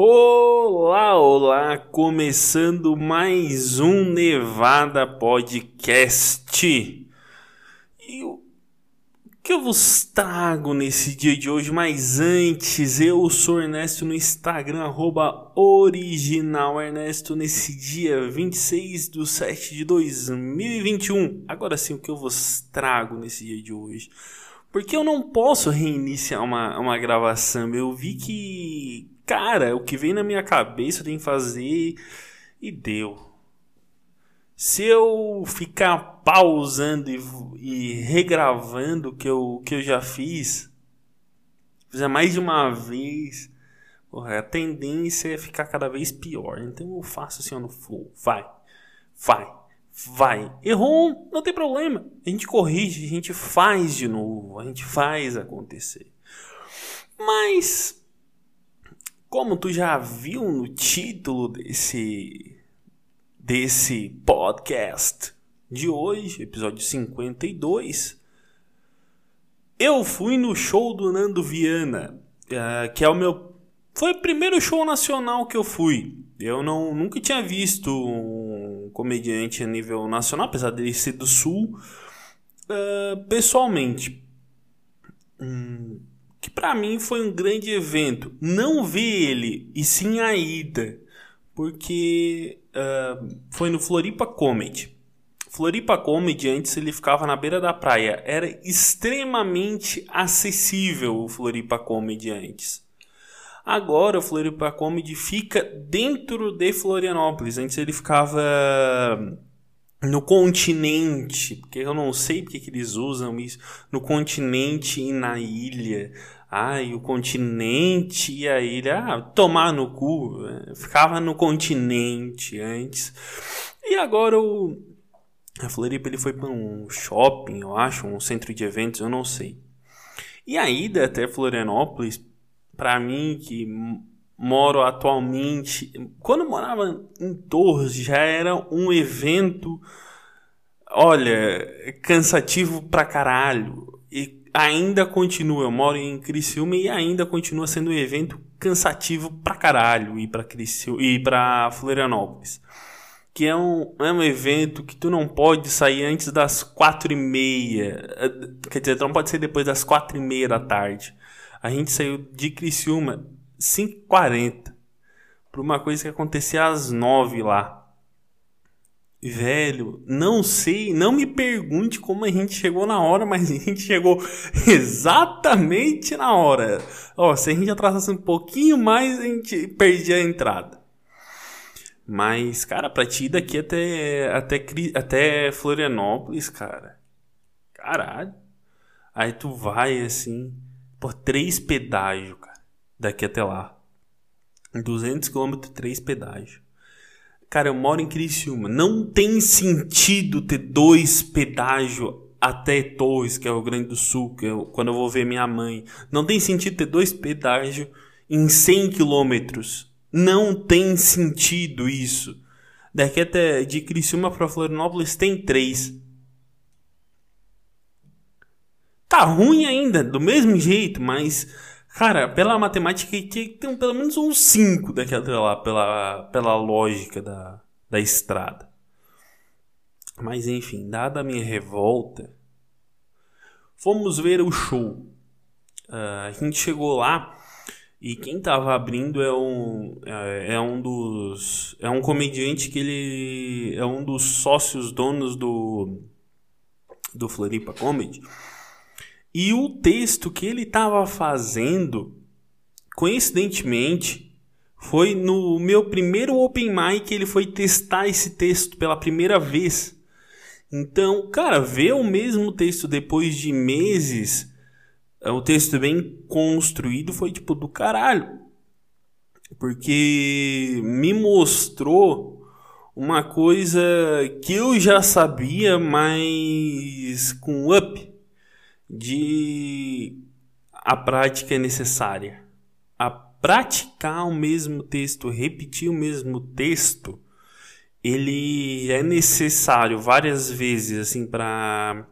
Olá, olá, começando mais um Nevada Podcast. E o que eu vos trago nesse dia de hoje? Mas antes, eu sou Ernesto no Instagram, arroba original Ernesto, nesse dia 26 de 7 de 2021. Agora sim, o que eu vos trago nesse dia de hoje? Porque eu não posso reiniciar uma, uma gravação. Eu vi que cara, o que vem na minha cabeça eu tenho que fazer e deu. Se eu ficar pausando e, e regravando o que eu, que eu já fiz, fizer mais de uma vez, porra, a tendência é ficar cada vez pior. Então eu faço assim ó, no flow. Vai, vai, vai. Errou, não tem problema. A gente corrige, a gente faz de novo, a gente faz acontecer. Mas como tu já viu no título desse desse podcast de hoje, episódio 52, eu fui no show do Nando Viana, uh, que é o meu foi o primeiro show nacional que eu fui. Eu não nunca tinha visto um comediante a nível nacional, apesar dele ser do sul, uh, pessoalmente. Hum, que para mim foi um grande evento. Não ver ele, e sim a ida, porque uh, foi no Floripa Comedy. Floripa Comedy antes ele ficava na beira da praia, era extremamente acessível o Floripa Comedy antes. Agora o Floripa Comedy fica dentro de Florianópolis. Antes ele ficava no continente, porque eu não sei porque que eles usam isso, no continente e na ilha. Ai, o continente e a ilha, ah, tomar no cu, é, ficava no continente antes. E agora o a Floripa ele foi para um shopping, eu acho, um centro de eventos, eu não sei. E a ida até Florianópolis, para mim que moro atualmente, quando eu morava em Torres, já era um evento, olha, cansativo pra caralho. E ainda continua, eu moro em Criciúma e ainda continua sendo um evento cansativo pra caralho ir pra Criciúma e para Florianópolis. Que é um, é um evento que tu não pode sair antes das quatro e meia. Quer dizer, tu não pode sair depois das quatro e meia da tarde. A gente saiu de Criciúma 5h40 para uma coisa que acontecia às 9 lá. Velho, não sei, não me pergunte como a gente chegou na hora, mas a gente chegou exatamente na hora. Ó, se a gente atrasasse um pouquinho mais, a gente perdia a entrada. Mas, cara, pra ti daqui até, até, até Florianópolis, cara. Caralho. Aí tu vai assim, por três pedágios, cara daqui até lá. 200 km, 3 pedágios. Cara, eu moro em Criciúma. Não tem sentido ter dois pedágios até Torres, que é o Grande do Sul, que é quando eu vou ver minha mãe. Não tem sentido ter dois pedágios em 100 quilômetros. Não tem sentido isso. Daqui até de Criciúma para Florianópolis tem três. Tá ruim ainda, do mesmo jeito, mas Cara, pela matemática ter pelo menos uns 5 daqui até lá, pela, pela lógica da, da estrada. Mas enfim, dada a minha revolta, fomos ver o show. Uh, a gente chegou lá e quem tava abrindo é um, é, é um dos. É um comediante que ele é um dos sócios donos do, do Floripa Comedy. E o texto que ele estava fazendo, coincidentemente, foi no meu primeiro open mic ele foi testar esse texto pela primeira vez. Então, cara, ver o mesmo texto depois de meses, é, o texto bem construído foi tipo do caralho. Porque me mostrou uma coisa que eu já sabia, mas com up de a prática é necessária. A praticar o mesmo texto, repetir o mesmo texto, ele é necessário várias vezes assim para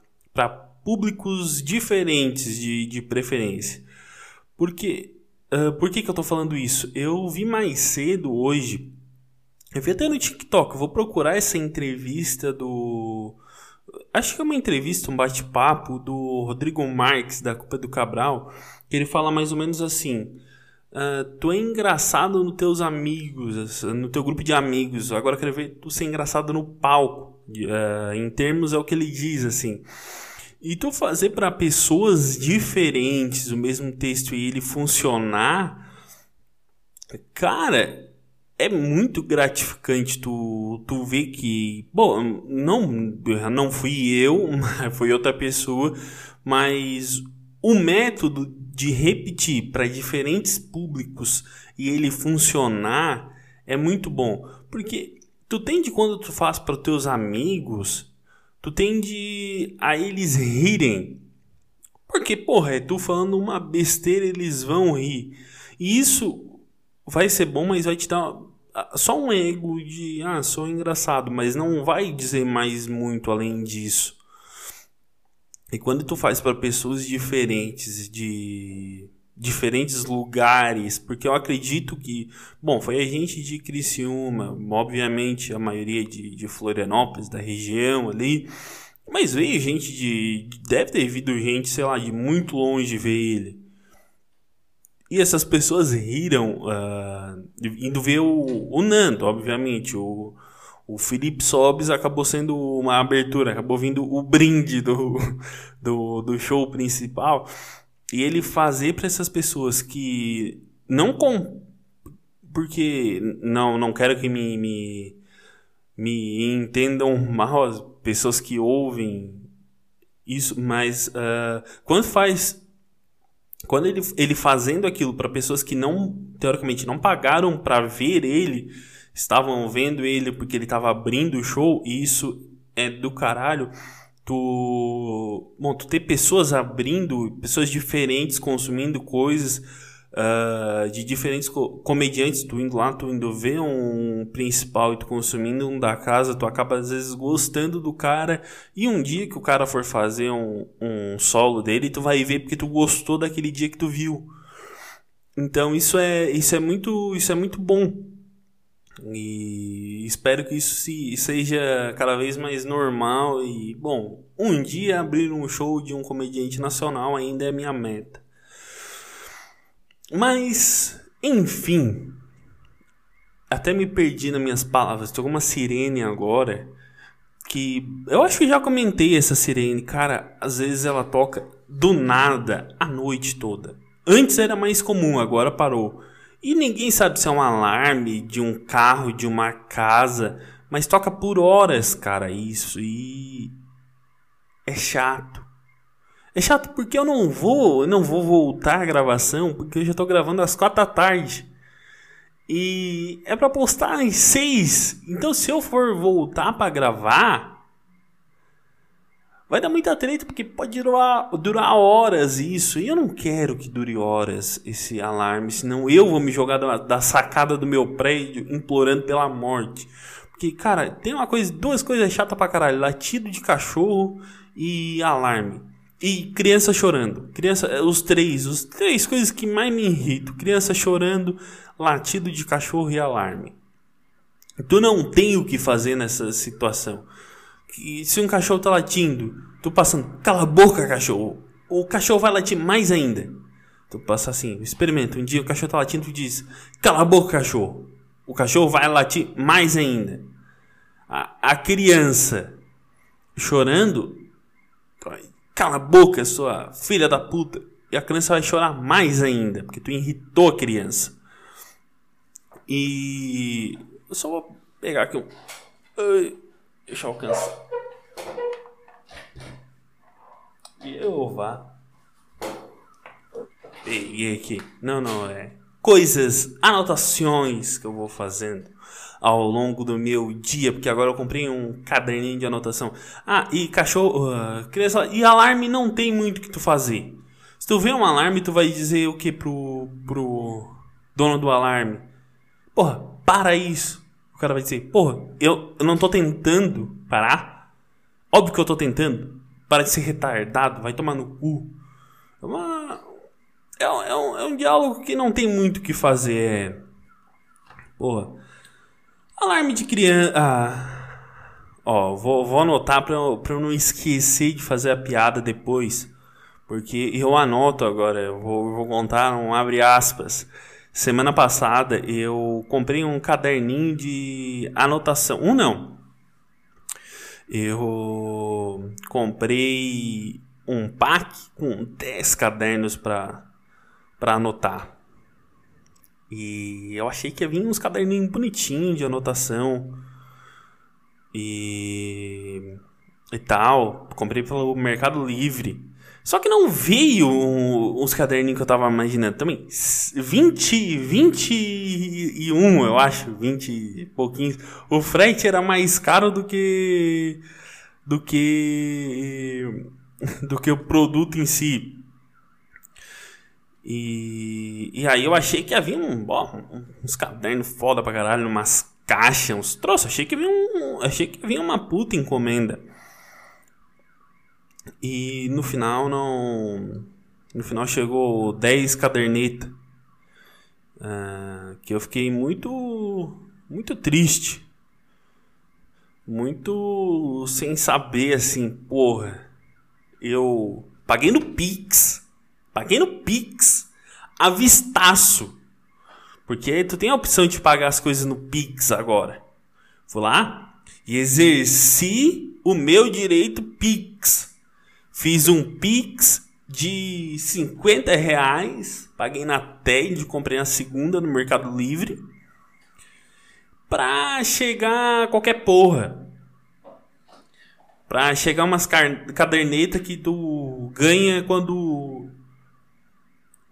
públicos diferentes de, de preferência. Porque Uh, por que, que eu tô falando isso? Eu vi mais cedo hoje. Eu vi até no TikTok. Eu vou procurar essa entrevista do. Acho que é uma entrevista, um bate-papo do Rodrigo Marques, da Culpa do Cabral. Que ele fala mais ou menos assim. Uh, tu é engraçado nos teus amigos, no teu grupo de amigos. Agora quero ver tu ser engraçado no palco. Uh, em termos é o que ele diz, assim. E tu fazer para pessoas diferentes o mesmo texto e ele funcionar, cara, é muito gratificante tu, tu ver que, bom, não, não fui eu, foi outra pessoa, mas o método de repetir para diferentes públicos e ele funcionar é muito bom, porque tu tem de quando tu faz para teus amigos, tu tende a eles rirem. Porque, porra, é tu falando uma besteira, eles vão rir. E isso vai ser bom, mas vai te dar só um ego de, ah, sou engraçado, mas não vai dizer mais muito além disso. E quando tu faz para pessoas diferentes de diferentes lugares, porque eu acredito que, bom, foi a gente de Criciúma, obviamente a maioria de, de Florianópolis, da região ali, mas veio gente de, deve ter vindo gente, sei lá, de muito longe ver ele. E essas pessoas riram, uh, indo ver o, o Nando, obviamente, o, o Felipe Sobes acabou sendo uma abertura, acabou vindo o brinde do, do, do show principal. E ele fazer para essas pessoas que não com porque não não quero que me me, me entendam mal as pessoas que ouvem isso mas uh, quando faz quando ele, ele fazendo aquilo para pessoas que não teoricamente não pagaram para ver ele estavam vendo ele porque ele estava abrindo o show e isso é do caralho tu, bom, tu ter pessoas abrindo, pessoas diferentes consumindo coisas uh, de diferentes co comediantes, tu indo lá, tu indo ver um principal e tu consumindo um da casa, tu acaba às vezes gostando do cara e um dia que o cara for fazer um, um solo dele, tu vai ver porque tu gostou daquele dia que tu viu. Então isso é, isso é muito, isso é muito bom. E espero que isso se, seja cada vez mais normal. E, bom, um dia abrir um show de um comediante nacional ainda é minha meta. Mas, enfim, até me perdi nas minhas palavras. Tem uma sirene agora que eu acho que já comentei essa sirene. Cara, às vezes ela toca do nada a noite toda. Antes era mais comum, agora parou. E ninguém sabe se é um alarme de um carro, de uma casa, mas toca por horas, cara, isso. E é chato. É chato porque eu não vou, não vou voltar a gravação, porque eu já tô gravando às quatro da tarde. E é para postar às seis. Então se eu for voltar para gravar, vai dar muita treta, porque pode durar, durar horas isso. E eu não quero que dure horas esse alarme, senão eu vou me jogar da, da sacada do meu prédio implorando pela morte. Porque, cara, tem uma coisa, duas coisas chatas pra caralho: latido de cachorro e alarme. E criança chorando. Criança, os três, os três coisas que mais me irritam: criança chorando, latido de cachorro e alarme. Tu não tem o que fazer nessa situação que se um cachorro tá latindo, tu passando, cala a boca, cachorro. O cachorro vai latir mais ainda. Tu passa assim, experimenta. Um dia o cachorro tá latindo, tu diz, cala a boca, cachorro. O cachorro vai latir mais ainda. A, a criança chorando, cala a boca, sua filha da puta. E a criança vai chorar mais ainda, porque tu irritou a criança. E eu só vou pegar aqui um. Deixa eu alcançar. Jeová. Peguei aqui. Não, não, é. Coisas, anotações que eu vou fazendo ao longo do meu dia, porque agora eu comprei um caderninho de anotação. Ah, e cachorro, uh, criança, e alarme não tem muito que tu fazer. Se tu vê um alarme, tu vai dizer o que pro, pro dono do alarme? Porra, para isso. O cara vai dizer, porra, eu, eu não tô tentando parar. Óbvio que eu tô tentando. Para de ser retardado, vai tomar no cu. É uma, é, é, um, é um diálogo que não tem muito o que fazer. É... Porra. Alarme de criança. Ah. Ó, vou, vou anotar pra eu, pra eu não esquecer de fazer a piada depois. Porque eu anoto agora, eu vou, vou contar um abre aspas. Semana passada eu comprei um caderninho de anotação. Um não. Eu comprei um pack com 10 cadernos para anotar. E eu achei que ia vir uns caderninhos bonitinhos de anotação. E, e tal. Comprei pelo Mercado Livre. Só que não veio os caderninhos que eu tava imaginando também. 20, 21, eu acho, 20 e pouquinhos. O frete era mais caro do que do que do que o produto em si. E, e aí eu achei que havia um, ó, uns cadernos foda pra caralho, umas caixas, uns troços. Achei que havia um, achei que havia uma puta encomenda. E no final não. No final chegou 10 cadernetas. Uh, que eu fiquei muito. Muito triste. Muito sem saber assim, porra. Eu paguei no Pix. Paguei no Pix. Avistaço. Porque tu tem a opção de pagar as coisas no Pix agora. Vou lá e exerci o meu direito Pix. Fiz um Pix de 50 reais. Paguei na TED, comprei na segunda no Mercado Livre. Pra chegar qualquer porra. Pra chegar umas cadernetas que tu ganha quando.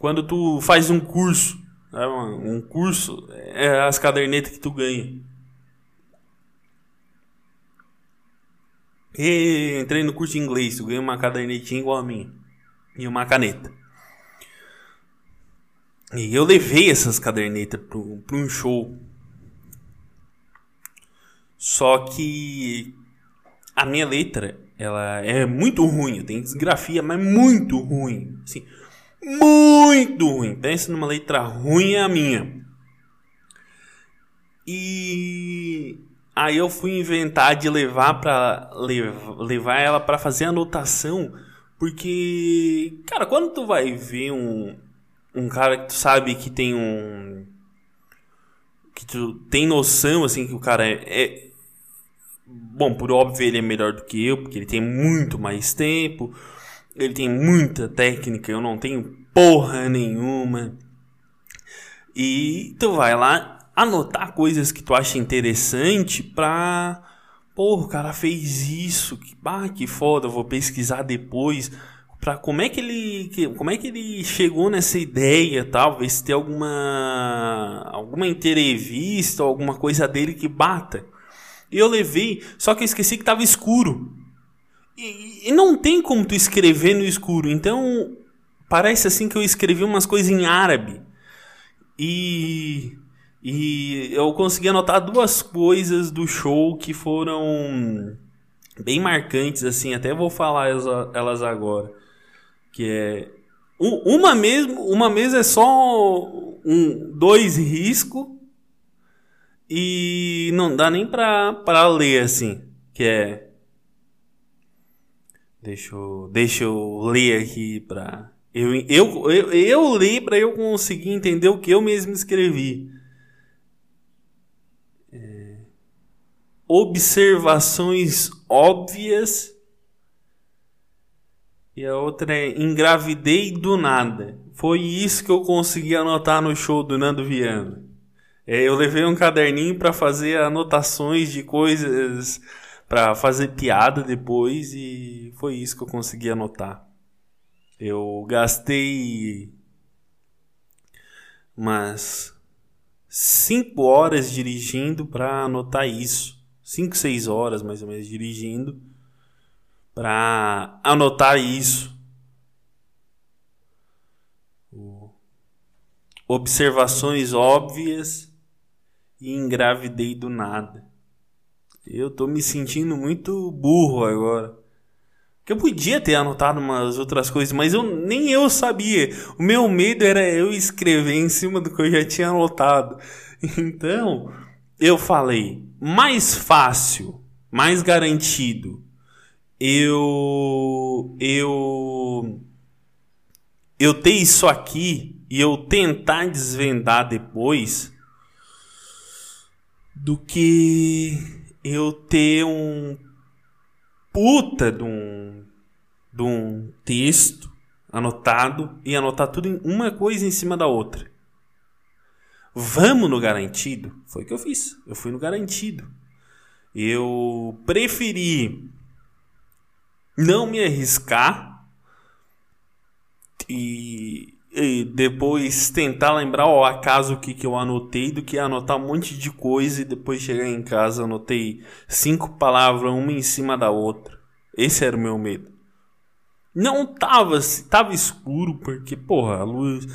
Quando tu faz um curso. Né? Um curso é as cadernetas que tu ganha. E entrei no curso de inglês, eu ganhei uma cadernetinha igual a minha. E uma caneta. E eu levei essas cadernetas para um show. Só que a minha letra, ela é muito ruim. Tem desgrafia, mas muito ruim. Assim, muito ruim. Pensa numa letra ruim é a minha. E Aí eu fui inventar de levar para levar ela para fazer anotação, porque cara, quando tu vai ver um um cara que tu sabe que tem um que tu tem noção assim que o cara é, é bom, por óbvio ele é melhor do que eu, porque ele tem muito mais tempo, ele tem muita técnica, eu não tenho porra nenhuma. E tu vai lá anotar coisas que tu acha interessante pra. Pô, o cara fez isso, que, bah, que foda, vou pesquisar depois. Pra como é que ele. Como é que ele chegou nessa ideia tal? Ver se tem alguma. alguma entrevista alguma coisa dele que bata. E eu levei, só que eu esqueci que tava escuro. E, e não tem como tu escrever no escuro. Então, parece assim que eu escrevi umas coisas em árabe. E e eu consegui anotar duas coisas do show que foram bem marcantes, assim, até vou falar elas agora. Que é. Uma mesmo, uma mesa é só um, dois riscos e não dá nem pra, pra ler assim. Que é. Deixa eu, deixa eu ler aqui pra. Eu, eu, eu, eu li pra eu conseguir entender o que eu mesmo escrevi. observações óbvias e a outra é engravidei do nada. Foi isso que eu consegui anotar no show do Nando Viana. É, eu levei um caderninho para fazer anotações de coisas, para fazer piada depois e foi isso que eu consegui anotar. Eu gastei umas 5 horas dirigindo para anotar isso. 5, 6 horas mais ou menos dirigindo para anotar isso. Observações óbvias e engravidei do nada. Eu tô me sentindo muito burro agora. Que eu podia ter anotado umas outras coisas, mas eu nem eu sabia. O meu medo era eu escrever em cima do que eu já tinha anotado. Então, eu falei, mais fácil, mais garantido. Eu eu eu ter isso aqui e eu tentar desvendar depois do que eu ter um puta de um, de um texto anotado e anotar tudo em uma coisa em cima da outra. Vamos no garantido? Foi o que eu fiz. Eu fui no garantido. Eu preferi não me arriscar e e depois tentar lembrar ao acaso o que, que eu anotei do que anotar um monte de coisa e depois chegar em casa anotei cinco palavras uma em cima da outra. Esse era o meu medo. Não tava, tava escuro porque, porra, a luz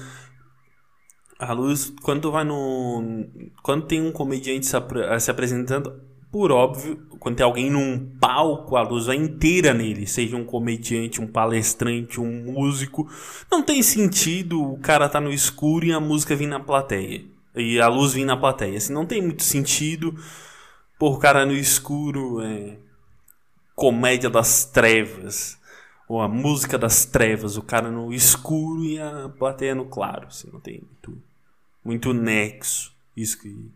a luz quando vai no quando tem um comediante se, se apresentando, por óbvio, quando tem alguém num palco, a luz vai inteira nele, seja um comediante, um palestrante, um músico. Não tem sentido o cara tá no escuro e a música vir na plateia. E a luz vir na plateia. Assim, não tem muito sentido pôr o cara no escuro. É... Comédia das trevas. Ou a música das trevas, o cara no escuro e a plateia no claro. Assim, não tem muito, muito nexo. Isso que.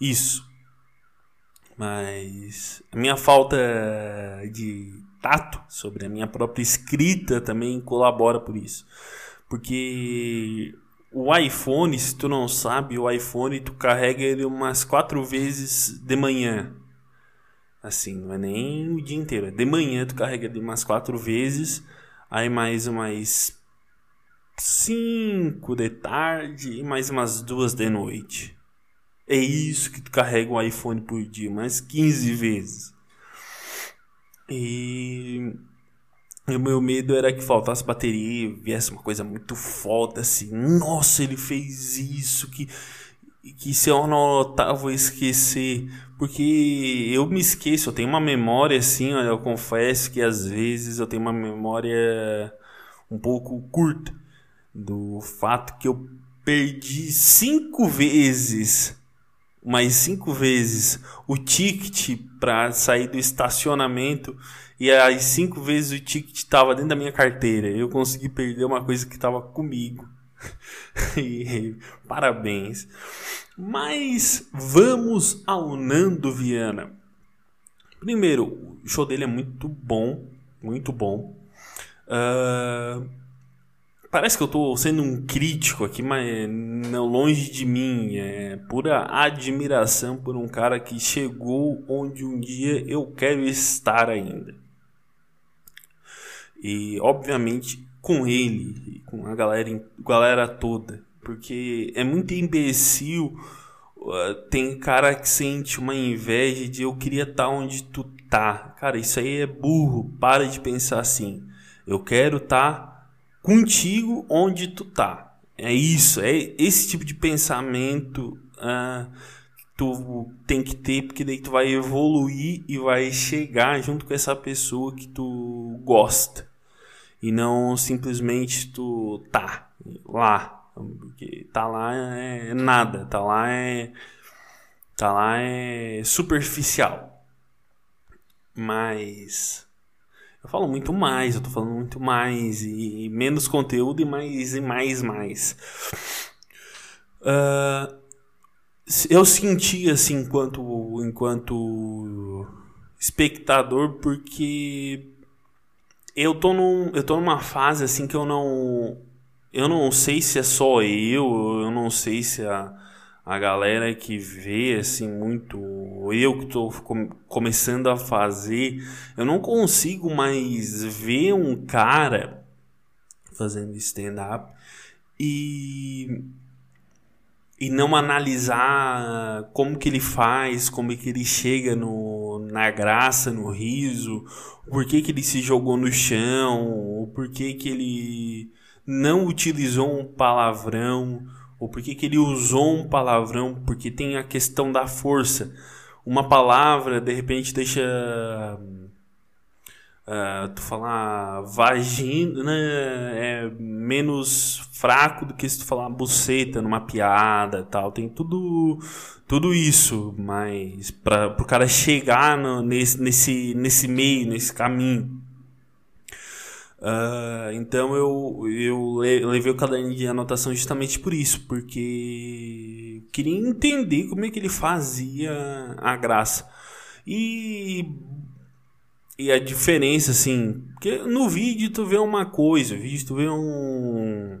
Isso. Mas a minha falta de tato sobre a minha própria escrita também colabora por isso. Porque o iPhone, se tu não sabe, o iPhone tu carrega ele umas quatro vezes de manhã. Assim, não é nem o dia inteiro. É de manhã tu carrega ele umas quatro vezes. Aí mais umas cinco de tarde e mais umas duas de noite. É isso que tu carrega um iPhone por dia, mais 15 vezes. E o meu medo era que faltasse bateria, viesse uma coisa muito foda assim. Nossa, ele fez isso que que se eu não anotar vou esquecer, porque eu me esqueço, eu tenho uma memória assim, olha, eu confesso que às vezes eu tenho uma memória um pouco curta do fato que eu perdi cinco vezes mais cinco vezes o ticket para sair do estacionamento e as cinco vezes o ticket estava dentro da minha carteira. Eu consegui perder uma coisa que estava comigo. parabéns. Mas vamos ao Nando Viana. Primeiro, o show dele é muito bom, muito bom. Uh, Parece que eu estou sendo um crítico aqui, mas não longe de mim. É pura admiração por um cara que chegou onde um dia eu quero estar ainda. E obviamente com ele, com a galera, galera toda, porque é muito imbecil. Uh, tem cara que sente uma inveja de eu queria estar onde tu tá. Cara, isso aí é burro. Para de pensar assim. Eu quero estar contigo onde tu tá. É isso, é esse tipo de pensamento uh, que tu tem que ter, porque daí tu vai evoluir e vai chegar junto com essa pessoa que tu gosta. E não simplesmente tu tá lá. Porque tá lá é nada, tá lá é. Tá lá é superficial. Mas eu falo muito mais, eu tô falando muito mais e, menos conteúdo e mais e mais mais. Uh, eu senti assim enquanto enquanto espectador porque eu tô num, eu tô numa fase assim que eu não eu não sei se é só eu, eu não sei se a a galera que vê assim muito eu que estou com, começando a fazer eu não consigo mais ver um cara fazendo stand up e e não analisar como que ele faz, como que ele chega no, na graça, no riso, por que, que ele se jogou no chão, por que, que ele não utilizou um palavrão, ou por que, que ele usou um palavrão, porque tem a questão da força. Uma palavra de repente deixa Uh, tu falar vagina né, é menos fraco do que se tu falar buceta numa piada tal. Tem tudo tudo isso, mas para o cara chegar no, nesse, nesse, nesse meio, nesse caminho. Uh, então eu, eu levei o caderno de anotação justamente por isso, porque queria entender como é que ele fazia a graça. E e a diferença, assim, porque no vídeo tu vê uma coisa, no vídeo tu vê um.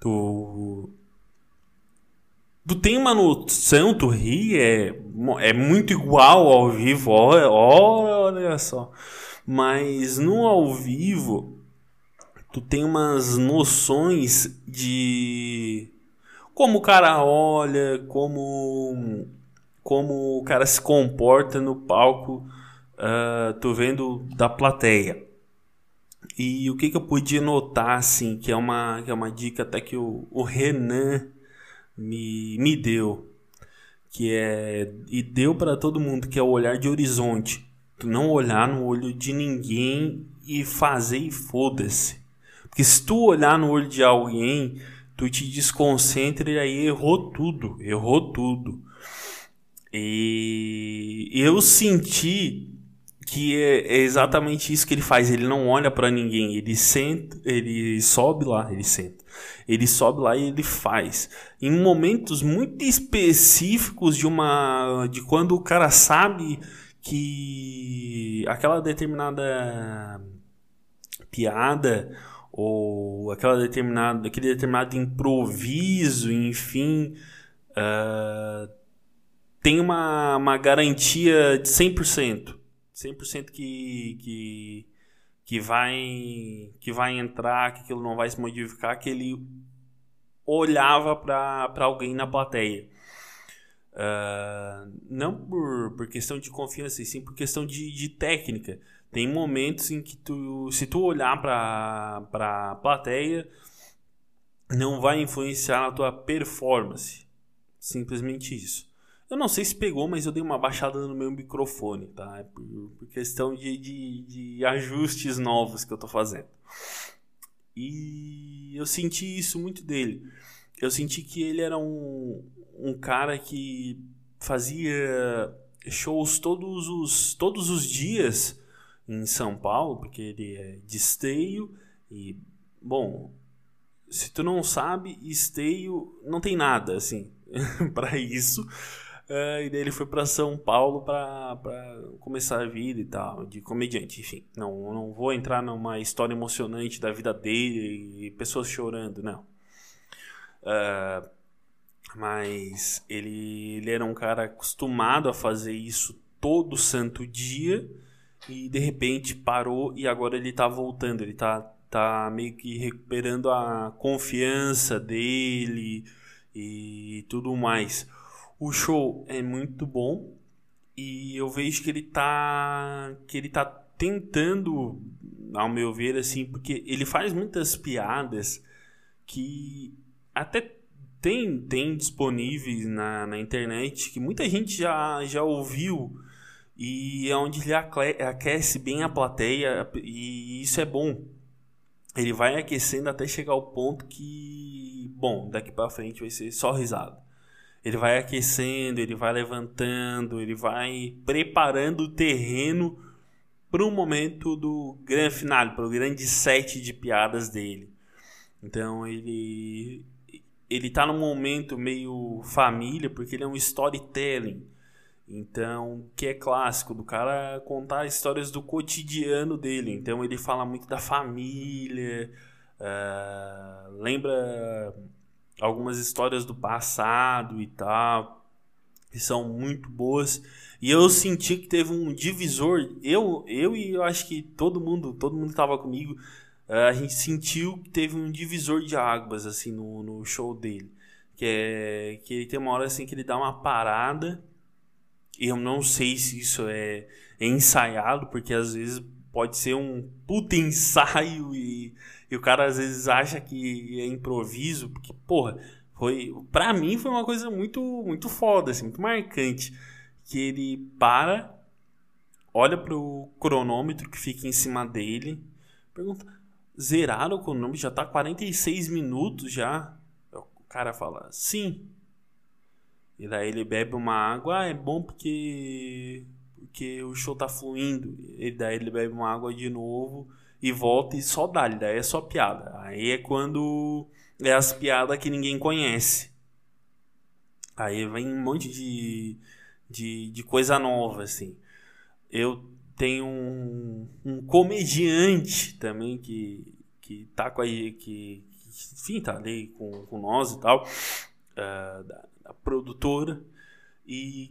Tu. Tu tem uma noção, tu ri, é, é muito igual ao vivo, olha, olha só. Mas no ao vivo, tu tem umas noções de como o cara olha, como, como o cara se comporta no palco uh, tô vendo da plateia. E o que, que eu podia notar, assim, que é uma, que é uma dica até que o, o Renan me, me deu, que é, e deu para todo mundo, que é o olhar de horizonte. Tu não olhar no olho de ninguém e fazer e foda-se. Porque se tu olhar no olho de alguém, tu te desconcentra e aí errou tudo, errou tudo. E eu senti que é, é, exatamente isso que ele faz. Ele não olha para ninguém, ele senta, ele sobe lá, ele senta. Ele sobe lá e ele faz. Em momentos muito específicos de uma de quando o cara sabe que aquela determinada piada ou aquela determinada aquele determinado improviso, enfim, uh, tem uma, uma garantia de 100%. 100% que, que, que, vai, que vai entrar, que aquilo não vai se modificar, que ele olhava para alguém na plateia. Uh, não por, por questão de confiança, e sim por questão de, de técnica. Tem momentos em que tu, se tu olhar para a plateia, não vai influenciar na tua performance. Simplesmente isso. Eu não sei se pegou, mas eu dei uma baixada no meu microfone, tá? É por, por questão de, de, de, ajustes novos que eu tô fazendo. E eu senti isso muito dele. Eu senti que ele era um, um cara que fazia shows todos os, todos os dias em São Paulo, porque ele é de esteio e, bom, se tu não sabe, esteio não tem nada, assim, para isso. Uh, e daí ele foi para São Paulo para começar a vida e tal, de comediante, enfim. Não, não vou entrar numa história emocionante da vida dele e pessoas chorando, não. Uh, mas ele, ele era um cara acostumado a fazer isso todo santo dia e de repente parou e agora ele tá voltando, ele tá, tá meio que recuperando a confiança dele e tudo mais. O show é muito bom e eu vejo que ele tá que ele tá tentando, ao meu ver assim, porque ele faz muitas piadas que até tem tem disponíveis na, na internet que muita gente já já ouviu e é onde ele aquece bem a plateia e isso é bom. Ele vai aquecendo até chegar ao ponto que, bom, daqui para frente vai ser só risada. Ele vai aquecendo, ele vai levantando, ele vai preparando o terreno para o momento do grande final, para o grande set de piadas dele. Então ele ele tá num momento meio família, porque ele é um storytelling. Então, que é clássico do cara contar histórias do cotidiano dele. Então ele fala muito da família, uh, lembra algumas histórias do passado e tal, que são muito boas. E eu senti que teve um divisor, eu, eu e eu acho que todo mundo, todo mundo estava comigo, a gente sentiu que teve um divisor de águas assim no, no show dele, que é que ele tem uma hora assim que ele dá uma parada. Eu não sei se isso é, é ensaiado, porque às vezes pode ser um puta ensaio e e o cara às vezes acha que é improviso, porque, porra, foi. Pra mim foi uma coisa muito, muito foda, assim, muito marcante. Que ele para olha pro cronômetro que fica em cima dele, pergunta: zeraram o cronômetro? Já tá 46 minutos já? O cara fala: sim. E daí ele bebe uma água, ah, é bom porque porque o show tá fluindo. E daí ele bebe uma água de novo e volta e só dá, daí é só piada. Aí é quando é as piadas que ninguém conhece. Aí vem um monte de, de, de coisa nova, assim. Eu tenho um, um comediante também que, que tá com a que, que enfim, tá ali com, com nós e tal, uh, da, da, produtora, e,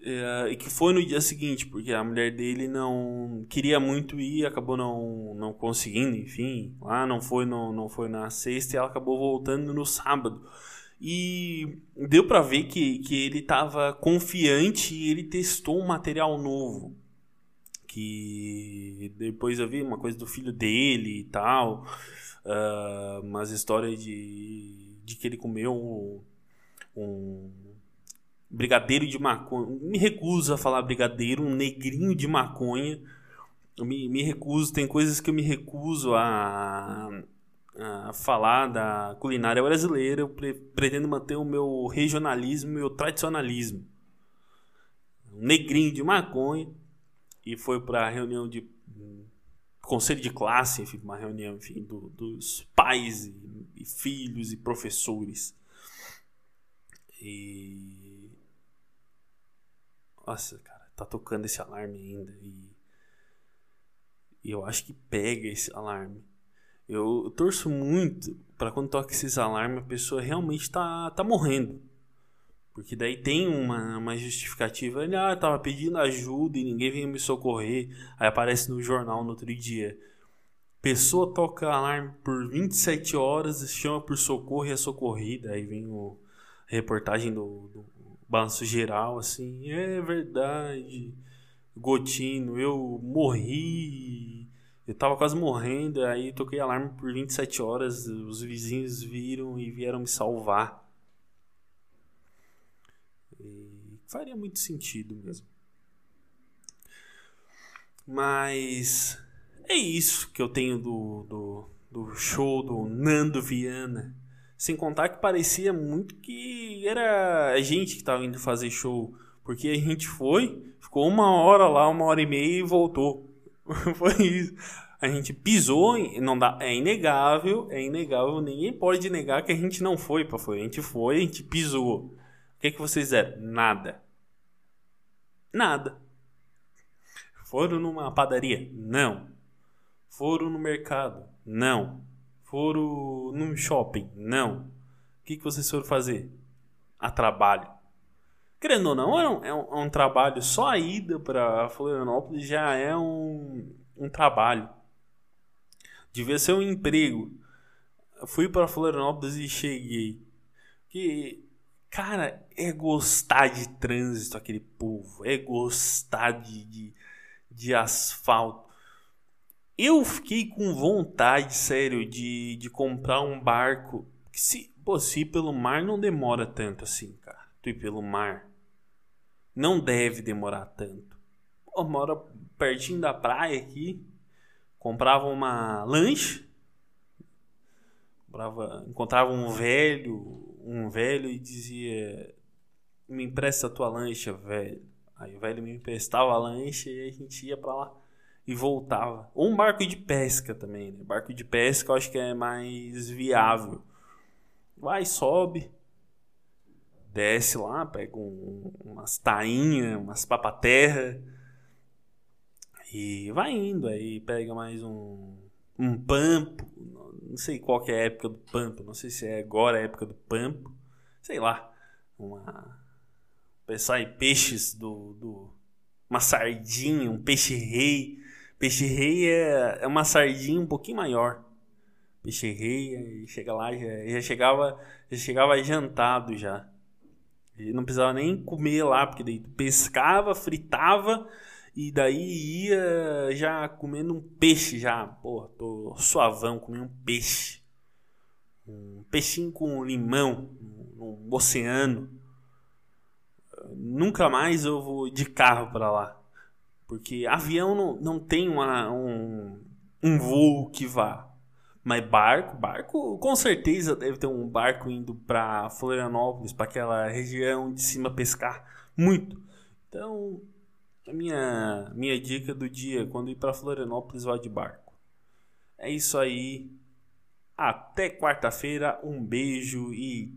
uh, e que foi no dia seguinte, porque a mulher dele não queria muito ir, acabou não, não conseguindo, enfim, lá não foi, não, não foi na sexta e ela acabou voltando no sábado. E deu para ver que, que ele estava confiante e ele testou um material novo que depois eu vi uma coisa do filho dele e tal, uh, umas histórias de, de que ele comeu um, brigadeiro de maconha. Me recuso a falar brigadeiro, um negrinho de maconha. Me, me recuso, tem coisas que eu me recuso a, a falar da culinária brasileira. Eu pre, pretendo manter o meu regionalismo e o tradicionalismo. Um negrinho de maconha e foi para a reunião de conselho de classe, enfim, uma reunião enfim, do, dos pais e, e, filhos e professores. E. Nossa, cara, tá tocando esse alarme ainda. E, e eu acho que pega esse alarme. Eu, eu torço muito para quando toca esses alarmes a pessoa realmente tá, tá morrendo. Porque daí tem uma, uma justificativa. Ele, ah, tava pedindo ajuda e ninguém veio me socorrer. Aí aparece no jornal no outro dia. Pessoa toca alarme por 27 horas, chama por socorro e é socorrida. Aí vem o, reportagem do, do balanço geral, assim. É verdade. Gotino, eu morri. Eu tava quase morrendo. Aí toquei alarme por 27 horas. Os vizinhos viram e vieram me salvar. E faria muito sentido mesmo. Mas é isso que eu tenho do, do, do show do Nando Viana. Sem contar que parecia muito que era a gente que estava indo fazer show. Porque a gente foi, ficou uma hora lá, uma hora e meia e voltou. foi isso. A gente pisou, não dá, é inegável, é inegável, ninguém pode negar que a gente não foi para foi. A gente foi, a gente pisou. O que, que vocês fizeram? Nada. Nada. Foram numa padaria? Não. Foram no mercado? Não. Foram num shopping? Não. O que, que vocês foram fazer? A trabalho. Querendo ou não, é um, é um, trabalho. Só a ida para Florianópolis já é um, um trabalho. Devia ser um emprego. Eu fui para Florianópolis e cheguei. Que Cara, é gostar de trânsito aquele povo, é gostar de, de, de asfalto. Eu fiquei com vontade, sério, de, de comprar um barco que, se, pô, se ir pelo mar, não demora tanto assim, cara. Tu ir pelo mar. Não deve demorar tanto. Pô, mora pertinho da praia aqui. Comprava uma lanche. Comprava, encontrava um velho um velho e dizia: Me empresta a tua lancha, velho. Aí o velho me emprestava a lancha e a gente ia para lá e voltava. Ou um barco de pesca também, né? Barco de pesca eu acho que é mais viável. Vai, sobe, desce lá, pega um, umas tainhas, umas papaterra e vai indo. Aí pega mais um, um pampo, não sei qual que é a época do pampo, não sei se é agora a época do pampo, sei lá, uma pensar em peixes do, do uma sardinha, um peixe rei. Peixe rei é, é uma sardinha um pouquinho maior. Peixe rei, chega lá, já, já chegava, já chegava jantado já. E não precisava nem comer lá, porque daí pescava, fritava e daí ia já comendo um peixe já. Pô, tô suavão, comi um peixe. Um peixinho com limão no oceano. Nunca mais eu vou de carro para lá. Porque avião não, não tem uma, um, um voo que vá. Mas barco, barco, com certeza deve ter um barco indo para Florianópolis, para aquela região de cima pescar muito. Então, a minha minha dica do dia, quando ir para Florianópolis, vá de barco. É isso aí. Até quarta-feira, um beijo e